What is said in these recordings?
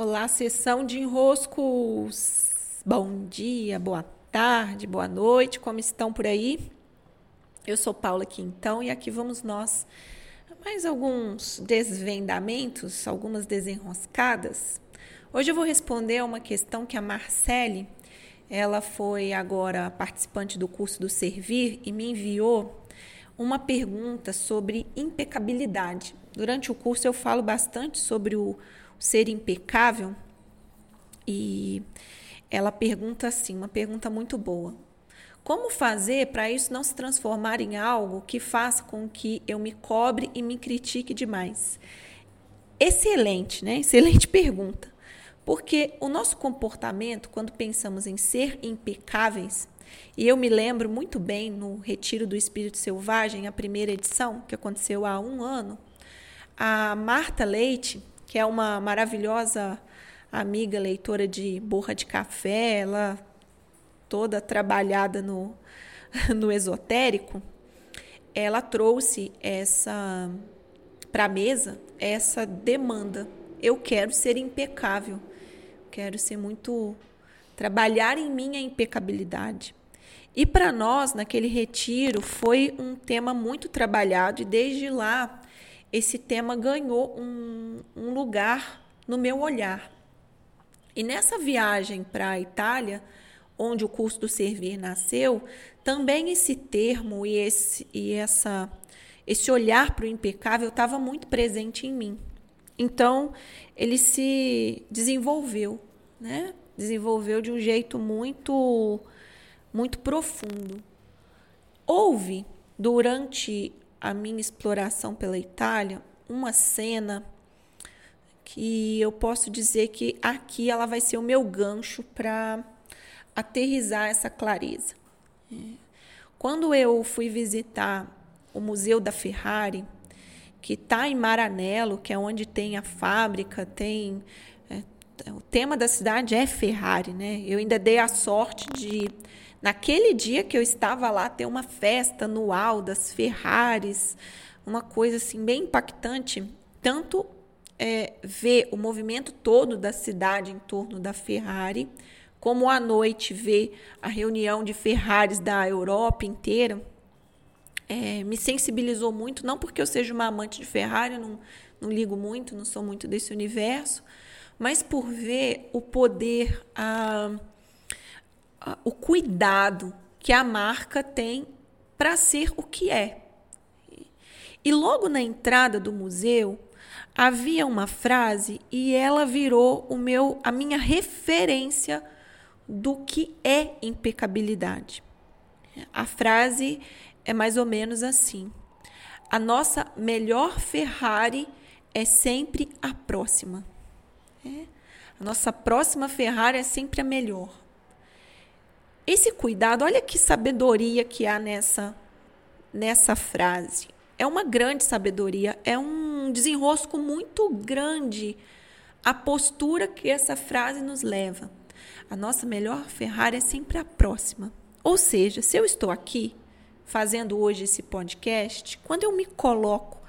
Olá, sessão de enroscos. Bom dia, boa tarde, boa noite, como estão por aí? Eu sou Paula Quintão e aqui vamos nós mais alguns desvendamentos, algumas desenroscadas. Hoje eu vou responder a uma questão que a Marcele, ela foi agora participante do curso do Servir e me enviou uma pergunta sobre impecabilidade. Durante o curso eu falo bastante sobre o ser impecável e ela pergunta assim, uma pergunta muito boa. Como fazer para isso não se transformar em algo que faça com que eu me cobre e me critique demais? Excelente, né? Excelente pergunta. Porque o nosso comportamento, quando pensamos em ser impecáveis, e eu me lembro muito bem no Retiro do Espírito Selvagem, a primeira edição, que aconteceu há um ano, a Marta Leite, que é uma maravilhosa amiga leitora de borra de café, ela toda trabalhada no, no esotérico, ela trouxe essa para a mesa essa demanda. Eu quero ser impecável, quero ser muito trabalhar em mim a impecabilidade. E para nós, naquele retiro, foi um tema muito trabalhado, e desde lá esse tema ganhou um, um lugar no meu olhar. E nessa viagem para a Itália, onde o curso do servir nasceu, também esse termo e esse, e essa, esse olhar para o impecável estava muito presente em mim. Então, ele se desenvolveu, né? Desenvolveu de um jeito muito, muito profundo. Houve, durante a minha exploração pela Itália, uma cena que eu posso dizer que aqui ela vai ser o meu gancho para aterrizar essa clareza. Quando eu fui visitar o Museu da Ferrari, que está em Maranello, que é onde tem a fábrica, tem é, o tema da cidade é Ferrari, né? Eu ainda dei a sorte de Naquele dia que eu estava lá, ter uma festa anual das Ferraris, uma coisa assim bem impactante, tanto é, ver o movimento todo da cidade em torno da Ferrari, como à noite ver a reunião de Ferraris da Europa inteira, é, me sensibilizou muito, não porque eu seja uma amante de Ferrari, não, não ligo muito, não sou muito desse universo, mas por ver o poder, a o cuidado que a marca tem para ser o que é. E logo na entrada do museu havia uma frase e ela virou o meu a minha referência do que é impecabilidade. A frase é mais ou menos assim: A nossa melhor Ferrari é sempre a próxima. É. A nossa próxima Ferrari é sempre a melhor. Esse cuidado, olha que sabedoria que há nessa nessa frase. É uma grande sabedoria, é um desenrosco muito grande a postura que essa frase nos leva. A nossa melhor Ferrari é sempre a próxima. Ou seja, se eu estou aqui fazendo hoje esse podcast, quando eu me coloco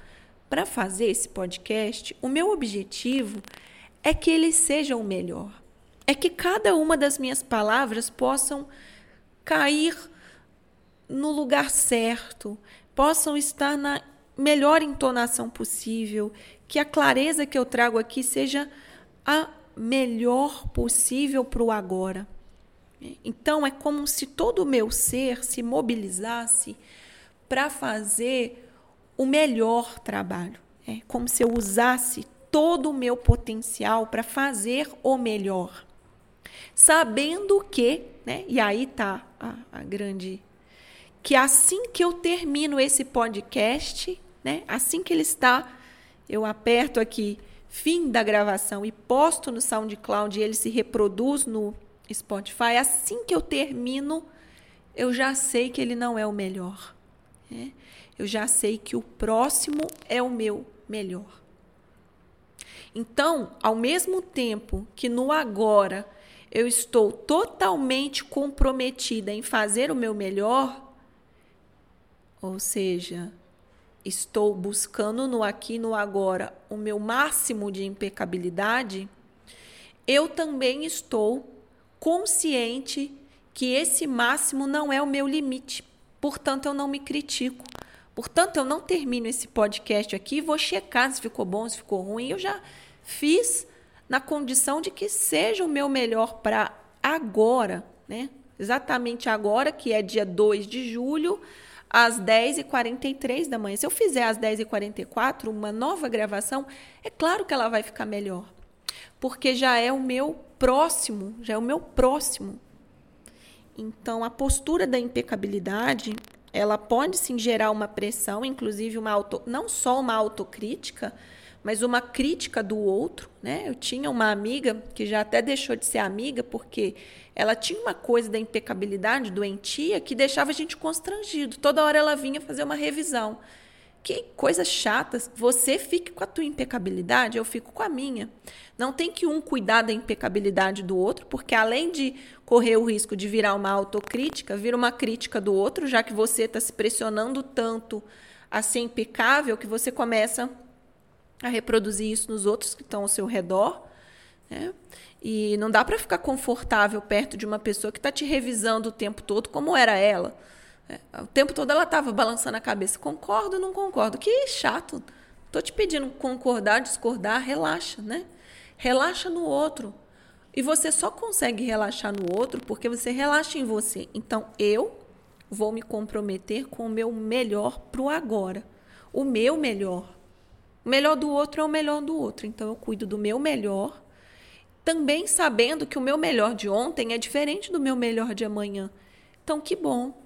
para fazer esse podcast, o meu objetivo é que ele seja o melhor. É que cada uma das minhas palavras possam cair no lugar certo, possam estar na melhor entonação possível, que a clareza que eu trago aqui seja a melhor possível para o agora. Então é como se todo o meu ser se mobilizasse para fazer o melhor trabalho. É como se eu usasse todo o meu potencial para fazer o melhor sabendo que, né, e aí tá a, a grande que assim que eu termino esse podcast, né, assim que ele está, eu aperto aqui fim da gravação e posto no SoundCloud e ele se reproduz no Spotify, assim que eu termino, eu já sei que ele não é o melhor. Né? Eu já sei que o próximo é o meu melhor. Então, ao mesmo tempo que no agora eu estou totalmente comprometida em fazer o meu melhor, ou seja, estou buscando no aqui no agora o meu máximo de impecabilidade, eu também estou consciente que esse máximo não é o meu limite. Portanto, eu não me critico. Portanto, eu não termino esse podcast aqui vou checar se ficou bom, se ficou ruim. Eu já fiz na condição de que seja o meu melhor para agora, né? Exatamente agora, que é dia 2 de julho, às 10h43 da manhã. Se eu fizer às 10h44 uma nova gravação, é claro que ela vai ficar melhor. Porque já é o meu próximo, já é o meu próximo. Então, a postura da impecabilidade, ela pode sim gerar uma pressão, inclusive uma auto, não só uma autocrítica, mas uma crítica do outro, né? Eu tinha uma amiga que já até deixou de ser amiga porque ela tinha uma coisa da impecabilidade doentia que deixava a gente constrangido. Toda hora ela vinha fazer uma revisão. Que coisa chata. Você fique com a tua impecabilidade, eu fico com a minha. Não tem que um cuidar da impecabilidade do outro, porque além de correr o risco de virar uma autocrítica, vira uma crítica do outro, já que você está se pressionando tanto a ser impecável que você começa a reproduzir isso nos outros que estão ao seu redor. Né? E não dá para ficar confortável perto de uma pessoa que está te revisando o tempo todo, como era ela. É, o tempo todo ela estava balançando a cabeça. Concordo ou não concordo? Que chato. Estou te pedindo concordar, discordar, relaxa, né? Relaxa no outro. E você só consegue relaxar no outro porque você relaxa em você. Então, eu vou me comprometer com o meu melhor para o agora. O meu melhor. O melhor do outro é o melhor do outro. Então eu cuido do meu melhor, também sabendo que o meu melhor de ontem é diferente do meu melhor de amanhã. Então que bom.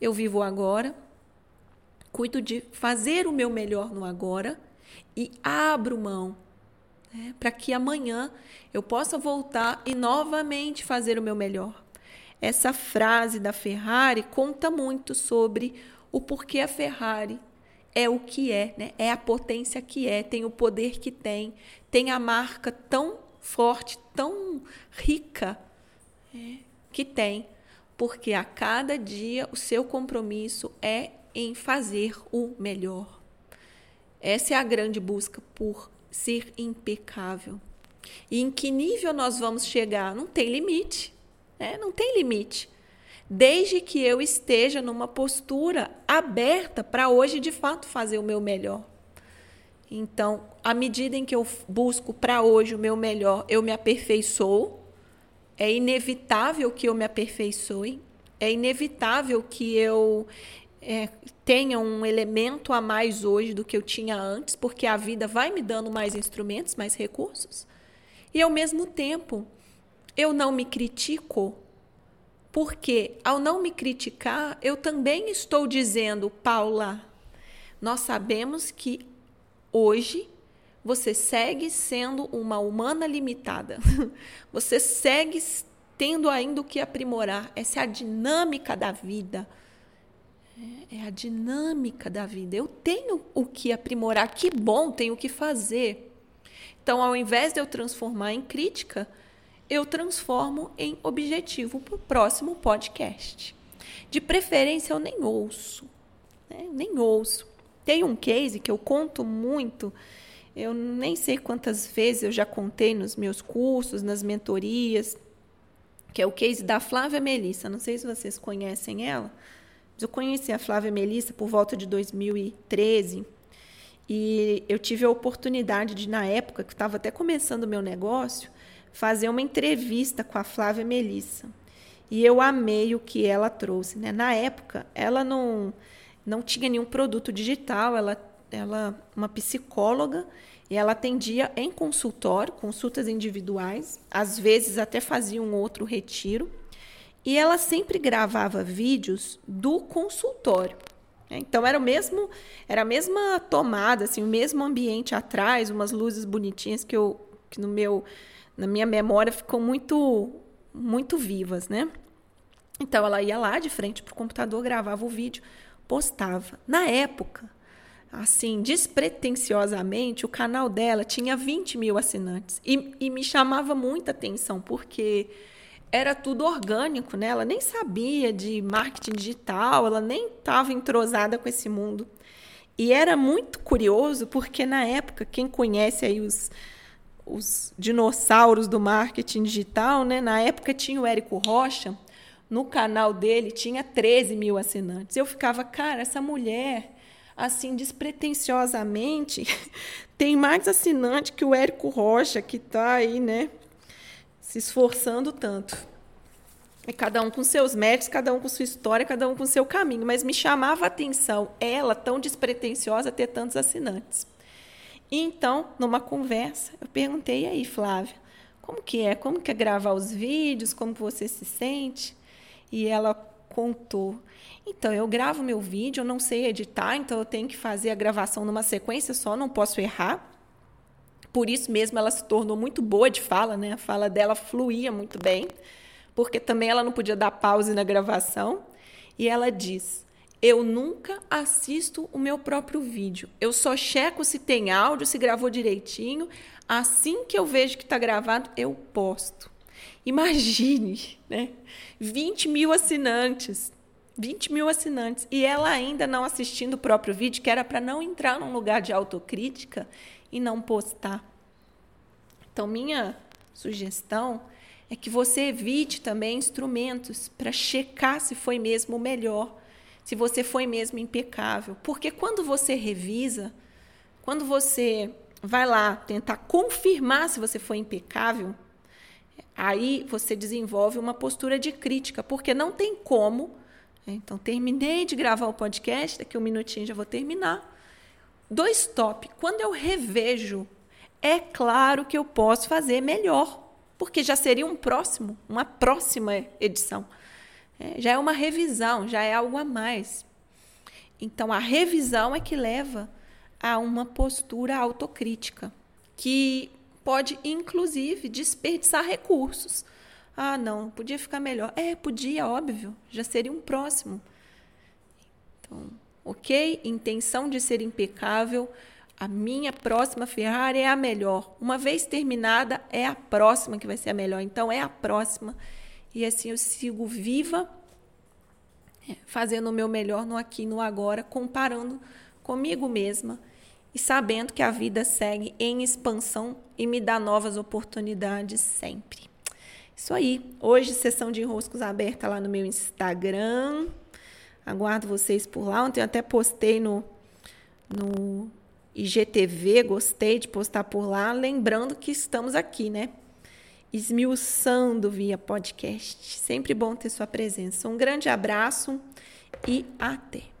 Eu vivo agora, cuido de fazer o meu melhor no agora e abro mão né, para que amanhã eu possa voltar e novamente fazer o meu melhor. Essa frase da Ferrari conta muito sobre o porquê a Ferrari é o que é, né? é a potência que é, tem o poder que tem, tem a marca tão forte, tão rica é, que tem, porque a cada dia o seu compromisso é em fazer o melhor. Essa é a grande busca por ser impecável. E em que nível nós vamos chegar? Não tem limite. Né? Não tem limite desde que eu esteja numa postura aberta para hoje de fato fazer o meu melhor. Então, à medida em que eu busco para hoje o meu melhor, eu me aperfeiçoo. É inevitável que eu me aperfeiçoe. É inevitável que eu é, tenha um elemento a mais hoje do que eu tinha antes, porque a vida vai me dando mais instrumentos, mais recursos. E ao mesmo tempo, eu não me critico porque ao não me criticar, eu também estou dizendo, Paula, nós sabemos que hoje você segue sendo uma humana limitada. Você segue tendo ainda o que aprimorar. Essa é a dinâmica da vida. É, é a dinâmica da vida. Eu tenho o que aprimorar. Que bom, tenho o que fazer. Então, ao invés de eu transformar em crítica, eu transformo em objetivo para o próximo podcast. De preferência, eu nem ouço. Né? Nem ouço. Tem um case que eu conto muito, eu nem sei quantas vezes eu já contei nos meus cursos, nas mentorias, que é o case da Flávia Melissa. Não sei se vocês conhecem ela, mas eu conheci a Flávia Melissa por volta de 2013. E eu tive a oportunidade de, na época, que estava até começando o meu negócio, fazer uma entrevista com a Flávia Melissa. E eu amei o que ela trouxe. Né? Na época, ela não, não tinha nenhum produto digital, ela, ela uma psicóloga e ela atendia em consultório, consultas individuais, às vezes até fazia um outro retiro. E ela sempre gravava vídeos do consultório. Então era o mesmo, era a mesma tomada, assim, o mesmo ambiente atrás, umas luzes bonitinhas que eu que no meu na minha memória ficou muito muito vivas, né? Então ela ia lá de frente para o computador, gravava o vídeo, postava. Na época, assim, despretensiosamente, o canal dela tinha 20 mil assinantes. E, e me chamava muita atenção, porque era tudo orgânico, né? Ela nem sabia de marketing digital, ela nem estava entrosada com esse mundo. E era muito curioso, porque na época, quem conhece aí os os dinossauros do marketing digital, né? Na época tinha o Érico Rocha, no canal dele tinha 13 mil assinantes. Eu ficava, cara, essa mulher, assim, despretensiosamente, tem mais assinante que o Érico Rocha, que está aí, né? Se esforçando tanto. E cada um com seus méritos, cada um com sua história, cada um com seu caminho. Mas me chamava a atenção ela, tão despretensiosa, ter tantos assinantes. E então, numa conversa, eu perguntei aí, Flávia, como que é? Como que é gravar os vídeos? Como você se sente? E ela contou. Então, eu gravo meu vídeo, eu não sei editar, então eu tenho que fazer a gravação numa sequência só, não posso errar. Por isso mesmo ela se tornou muito boa de fala, né? A fala dela fluía muito bem porque também ela não podia dar pause na gravação. E ela diz: Eu nunca assisto o meu próprio vídeo. Eu só checo se tem áudio, se gravou direitinho. Assim que eu vejo que está gravado, eu posto. Imagine, né? 20 mil assinantes. 20 mil assinantes. E ela ainda não assistindo o próprio vídeo, que era para não entrar num lugar de autocrítica e não postar. Então, minha sugestão é que você evite também instrumentos para checar se foi mesmo o melhor, se você foi mesmo impecável. Porque quando você revisa, quando você vai lá tentar confirmar se você foi impecável, aí você desenvolve uma postura de crítica, porque não tem como. Né? Então, terminei de gravar o podcast, daqui um minutinho já vou terminar. Dois top. Quando eu revejo, é claro que eu posso fazer melhor porque já seria um próximo, uma próxima edição. É, já é uma revisão, já é algo a mais. Então, a revisão é que leva a uma postura autocrítica, que pode, inclusive, desperdiçar recursos. Ah, não, podia ficar melhor. É, podia, óbvio, já seria um próximo. Então, ok? Intenção de ser impecável, a minha próxima Ferrari é a melhor. Uma vez terminada, é a próxima que vai ser a melhor. Então, é a próxima. E assim eu sigo viva, é, fazendo o meu melhor no aqui e no agora, comparando comigo mesma e sabendo que a vida segue em expansão e me dá novas oportunidades sempre. Isso aí. Hoje, sessão de enroscos aberta lá no meu Instagram. Aguardo vocês por lá. Ontem eu até postei no, no IGTV, gostei de postar por lá, lembrando que estamos aqui, né? Esmiuçando via podcast. Sempre bom ter sua presença. Um grande abraço e até!